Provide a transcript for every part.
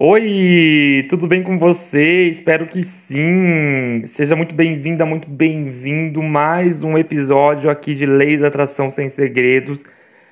Oi, tudo bem com você? Espero que sim. Seja muito bem-vinda, muito bem-vindo mais um episódio aqui de Lei da Atração sem segredos.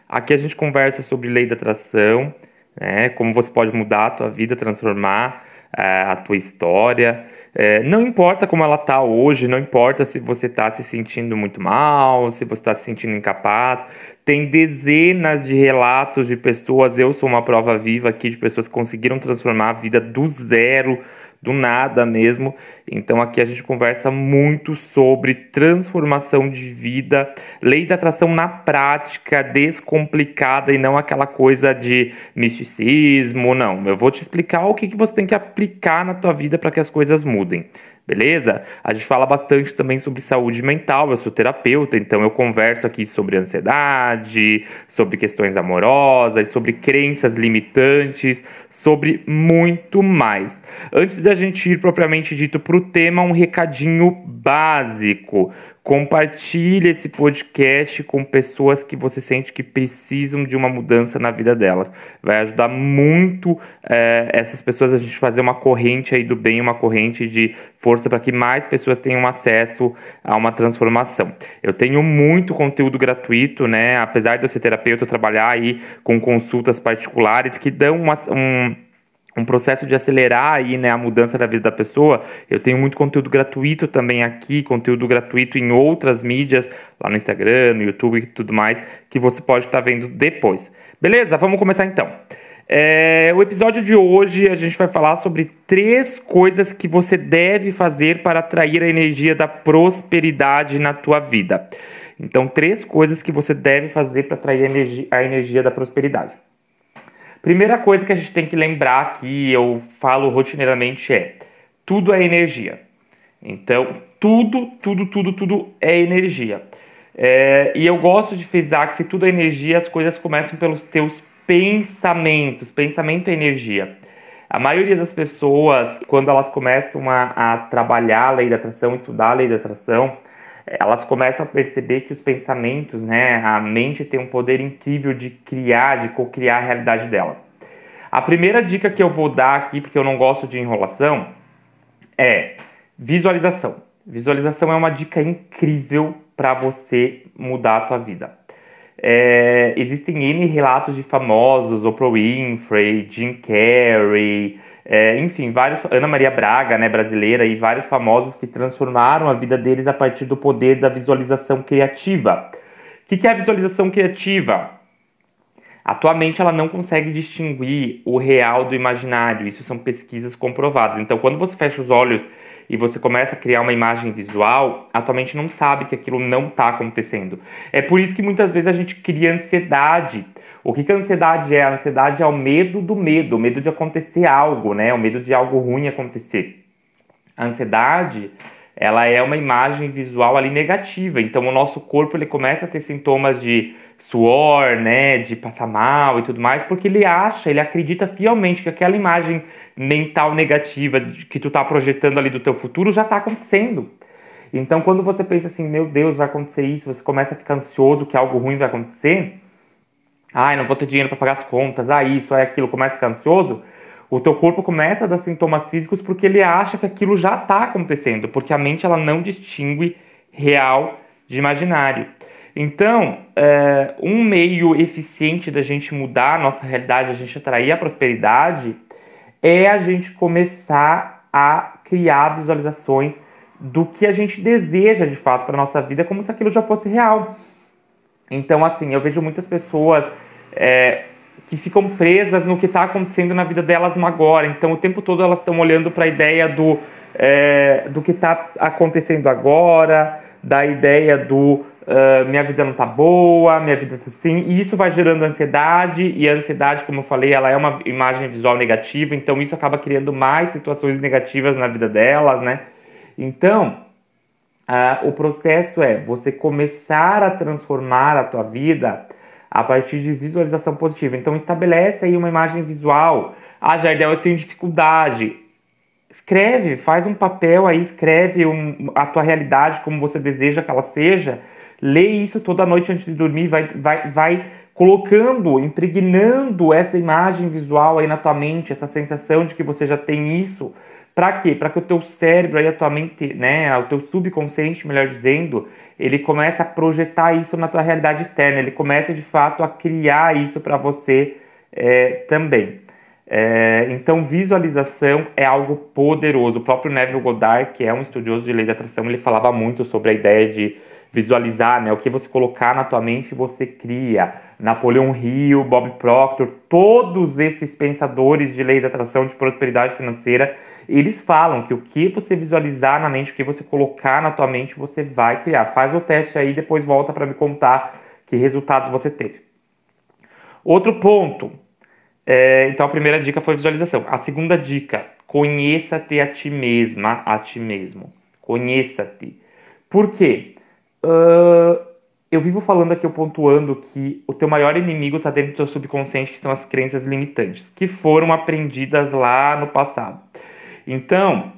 Aqui a gente conversa sobre lei da atração, né? Como você pode mudar a tua vida, transformar é, a tua história. É, não importa como ela está hoje, não importa se você está se sentindo muito mal, se você está se sentindo incapaz. Tem dezenas de relatos de pessoas, eu sou uma prova viva aqui de pessoas que conseguiram transformar a vida do zero do nada mesmo. Então aqui a gente conversa muito sobre transformação de vida, lei da atração na prática, descomplicada e não aquela coisa de misticismo, não. Eu vou te explicar o que, que você tem que aplicar na tua vida para que as coisas mudem beleza? A gente fala bastante também sobre saúde mental, eu sou terapeuta, então eu converso aqui sobre ansiedade, sobre questões amorosas, sobre crenças limitantes, sobre muito mais. Antes da gente ir propriamente dito para o tema, um recadinho básico. Compartilhe esse podcast com pessoas que você sente que precisam de uma mudança na vida delas. Vai ajudar muito é, essas pessoas a gente fazer uma corrente aí do bem, uma corrente de força para que mais pessoas tenham acesso a uma transformação. Eu tenho muito conteúdo gratuito, né? Apesar de eu ser terapeuta, eu trabalhar aí com consultas particulares que dão uma, um um processo de acelerar aí, né, a mudança da vida da pessoa, eu tenho muito conteúdo gratuito também aqui, conteúdo gratuito em outras mídias, lá no Instagram, no YouTube e tudo mais, que você pode estar tá vendo depois. Beleza? Vamos começar então. É, o episódio de hoje a gente vai falar sobre três coisas que você deve fazer para atrair a energia da prosperidade na tua vida. Então, três coisas que você deve fazer para atrair a energia, a energia da prosperidade. Primeira coisa que a gente tem que lembrar que eu falo rotineiramente é: tudo é energia. Então, tudo, tudo, tudo, tudo é energia. É, e eu gosto de frisar que se tudo é energia, as coisas começam pelos teus pensamentos. Pensamento é energia. A maioria das pessoas, quando elas começam a, a trabalhar a lei da atração, estudar a lei da atração, elas começam a perceber que os pensamentos, né, a mente tem um poder incrível de criar, de co-criar a realidade delas. A primeira dica que eu vou dar aqui, porque eu não gosto de enrolação, é visualização. Visualização é uma dica incrível para você mudar a tua vida. É, existem N relatos de famosos, Oprah Winfrey, Jim Carrey, é, enfim, vários, Ana Maria Braga, né, brasileira, e vários famosos que transformaram a vida deles a partir do poder da visualização criativa. O que, que é a visualização criativa? Atualmente ela não consegue distinguir o real do imaginário, isso são pesquisas comprovadas. Então, quando você fecha os olhos e você começa a criar uma imagem visual, atualmente não sabe que aquilo não está acontecendo. É por isso que muitas vezes a gente cria ansiedade o que, que a ansiedade é? A ansiedade é o medo do medo, o medo de acontecer algo, né? O medo de algo ruim acontecer. A ansiedade, ela é uma imagem visual ali negativa. Então o nosso corpo ele começa a ter sintomas de suor, né, de passar mal e tudo mais, porque ele acha, ele acredita fielmente que aquela imagem mental negativa que tu tá projetando ali do teu futuro já tá acontecendo. Então quando você pensa assim, meu Deus, vai acontecer isso, você começa a ficar ansioso que algo ruim vai acontecer, ai, não vou ter dinheiro para pagar as contas, ah, isso, é aquilo, começa a ficar ansioso, o teu corpo começa a dar sintomas físicos porque ele acha que aquilo já está acontecendo, porque a mente ela não distingue real de imaginário. Então, é, um meio eficiente da gente mudar a nossa realidade, a gente atrair a prosperidade, é a gente começar a criar visualizações do que a gente deseja de fato para nossa vida, como se aquilo já fosse real. Então, assim, eu vejo muitas pessoas é, que ficam presas no que está acontecendo na vida delas no agora. Então, o tempo todo elas estão olhando para a ideia do, é, do que está acontecendo agora, da ideia do uh, minha vida não está boa, minha vida está assim, e isso vai gerando ansiedade, e a ansiedade, como eu falei, ela é uma imagem visual negativa, então isso acaba criando mais situações negativas na vida delas, né? Então, uh, o processo é você começar a transformar a tua vida a partir de visualização positiva. Então estabelece aí uma imagem visual. Ah, Jardel, eu tenho dificuldade. Escreve, faz um papel aí, escreve um, a tua realidade como você deseja que ela seja. Lê isso toda noite antes de dormir, vai, vai, vai colocando, impregnando essa imagem visual aí na tua mente, essa sensação de que você já tem isso. Para quê? Para que o teu cérebro aí, a tua mente, né, o teu subconsciente, melhor dizendo, ele comece a projetar isso na tua realidade externa. Ele começa de fato a criar isso para você é, também. É, então, visualização é algo poderoso. O próprio Neville Goddard, que é um estudioso de lei da atração, ele falava muito sobre a ideia de visualizar, né? O que você colocar na tua mente, você cria. Napoleão Hill, Bob Proctor, todos esses pensadores de lei da atração, de prosperidade financeira, eles falam que o que você visualizar na mente, o que você colocar na tua mente, você vai criar. Faz o teste aí, depois volta para me contar que resultados você teve. Outro ponto. É, então a primeira dica foi visualização. A segunda dica, conheça-te a ti mesma, a ti mesmo. Conheça-te. Por quê? Uh, eu vivo falando aqui, eu pontuando que o teu maior inimigo está dentro do teu subconsciente, que são as crenças limitantes, que foram aprendidas lá no passado. Então,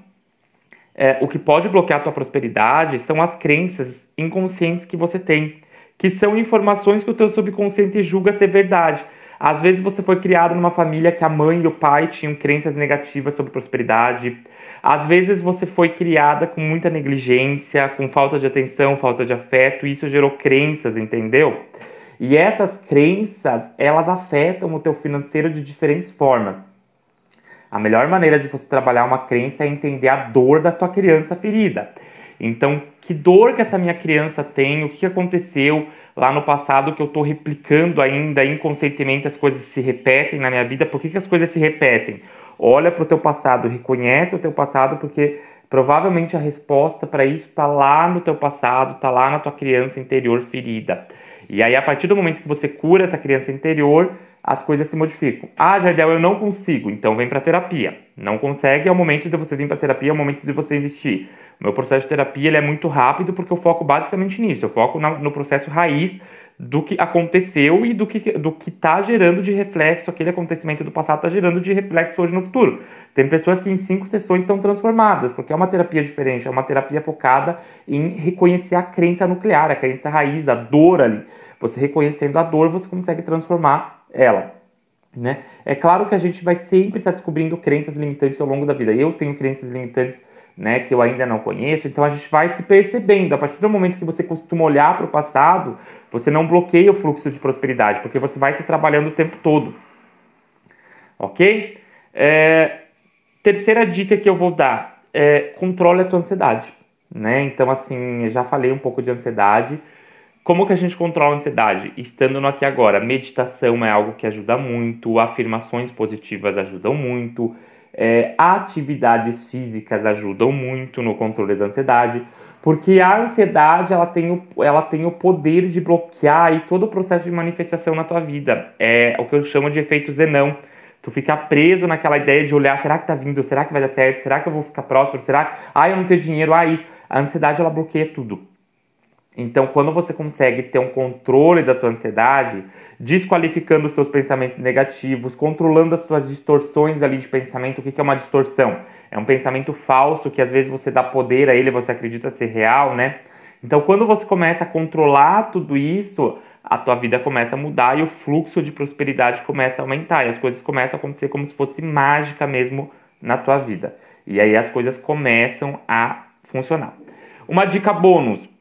é, o que pode bloquear a tua prosperidade são as crenças inconscientes que você tem, que são informações que o teu subconsciente julga ser verdade. Às vezes você foi criado numa família que a mãe e o pai tinham crenças negativas sobre prosperidade. Às vezes você foi criada com muita negligência, com falta de atenção, falta de afeto, e isso gerou crenças, entendeu? E essas crenças, elas afetam o teu financeiro de diferentes formas. A melhor maneira de você trabalhar uma crença é entender a dor da tua criança ferida. Então, que dor que essa minha criança tem, o que aconteceu lá no passado que eu estou replicando ainda inconscientemente, as coisas se repetem na minha vida, por que, que as coisas se repetem? Olha para o teu passado, reconhece o teu passado, porque provavelmente a resposta para isso está lá no teu passado, está lá na tua criança interior ferida. E aí, a partir do momento que você cura essa criança interior, as coisas se modificam. Ah, Jardel, eu não consigo, então vem para terapia. Não consegue, é o momento de você vir para terapia, é o momento de você investir. Meu processo de terapia ele é muito rápido porque eu foco basicamente nisso. Eu foco na, no processo raiz do que aconteceu e do que do que está gerando de reflexo aquele acontecimento do passado está gerando de reflexo hoje no futuro. Tem pessoas que em cinco sessões estão transformadas porque é uma terapia diferente, é uma terapia focada em reconhecer a crença nuclear, a crença raiz, a dor ali. Você reconhecendo a dor, você consegue transformar ela. Né? É claro que a gente vai sempre estar tá descobrindo crenças limitantes ao longo da vida. Eu tenho crenças limitantes né, que eu ainda não conheço, então a gente vai se percebendo. A partir do momento que você costuma olhar para o passado, você não bloqueia o fluxo de prosperidade, porque você vai se trabalhando o tempo todo. Ok? É, terceira dica que eu vou dar é controle a tua ansiedade. Né? Então, assim, já falei um pouco de ansiedade. Como que a gente controla a ansiedade? Estando no aqui agora. Meditação é algo que ajuda muito, afirmações positivas ajudam muito, é, atividades físicas ajudam muito no controle da ansiedade, porque a ansiedade ela tem o, ela tem o poder de bloquear todo o processo de manifestação na tua vida. É o que eu chamo de efeito zenão. Tu fica preso naquela ideia de olhar, será que tá vindo? Será que vai dar certo? Será que eu vou ficar próspero? Será? Ah, eu não tenho dinheiro. Ah, isso. A ansiedade ela bloqueia tudo. Então, quando você consegue ter um controle da tua ansiedade, desqualificando os teus pensamentos negativos, controlando as tuas distorções ali de pensamento, o que é uma distorção? É um pensamento falso que às vezes você dá poder a ele, você acredita ser real, né? Então, quando você começa a controlar tudo isso, a tua vida começa a mudar e o fluxo de prosperidade começa a aumentar e as coisas começam a acontecer como se fosse mágica mesmo na tua vida. E aí as coisas começam a funcionar. Uma dica bônus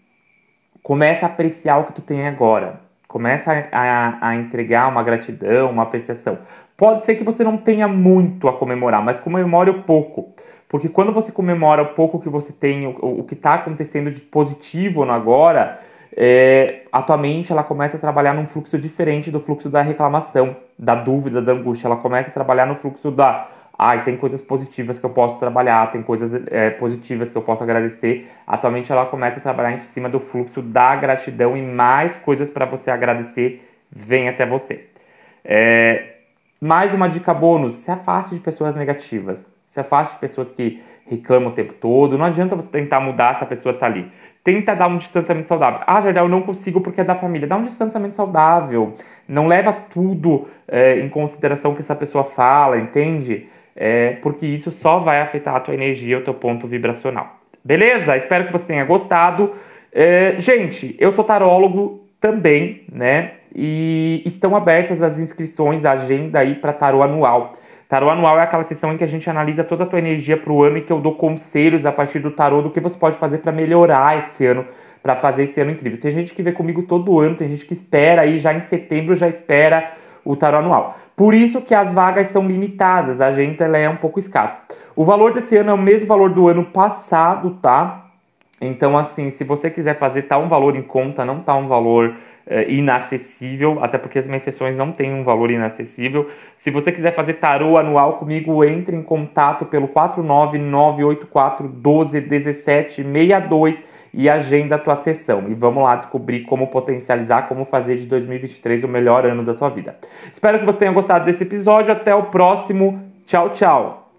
Começa a apreciar o que tu tem agora. Começa a, a, a entregar uma gratidão, uma apreciação. Pode ser que você não tenha muito a comemorar, mas comemore o pouco. Porque quando você comemora o pouco que você tem, o, o que está acontecendo de positivo no agora, é, a tua mente ela começa a trabalhar num fluxo diferente do fluxo da reclamação, da dúvida, da angústia. Ela começa a trabalhar no fluxo da ai, tem coisas positivas que eu posso trabalhar, tem coisas é, positivas que eu posso agradecer. Atualmente ela começa a trabalhar em cima do fluxo da gratidão e mais coisas para você agradecer vem até você. É, mais uma dica bônus: se afaste de pessoas negativas, se afaste de pessoas que reclamam o tempo todo. Não adianta você tentar mudar se a pessoa está ali. Tenta dar um distanciamento saudável. Ah, Jardel, eu não consigo porque é da família. Dá um distanciamento saudável. Não leva tudo é, em consideração que essa pessoa fala, entende? É, porque isso só vai afetar a tua energia, o teu ponto vibracional. Beleza? Espero que você tenha gostado. É, gente, eu sou tarólogo também, né? E estão abertas as inscrições, a agenda aí para tarô anual. Tarô anual é aquela sessão em que a gente analisa toda a tua energia para o ano e que eu dou conselhos a partir do tarô do que você pode fazer para melhorar esse ano, para fazer esse ano incrível. Tem gente que vê comigo todo ano, tem gente que espera aí já em setembro já espera o tarô anual. Por isso que as vagas são limitadas, a agenda ela é um pouco escassa. O valor desse ano é o mesmo valor do ano passado, tá? Então, assim, se você quiser fazer, tá um valor em conta, não tá um valor é, inacessível, até porque as minhas sessões não têm um valor inacessível. Se você quiser fazer tarô anual comigo, entre em contato pelo 49984121762 e agenda a tua sessão. E vamos lá descobrir como potencializar, como fazer de 2023 o melhor ano da tua vida. Espero que você tenha gostado desse episódio. Até o próximo. Tchau, tchau.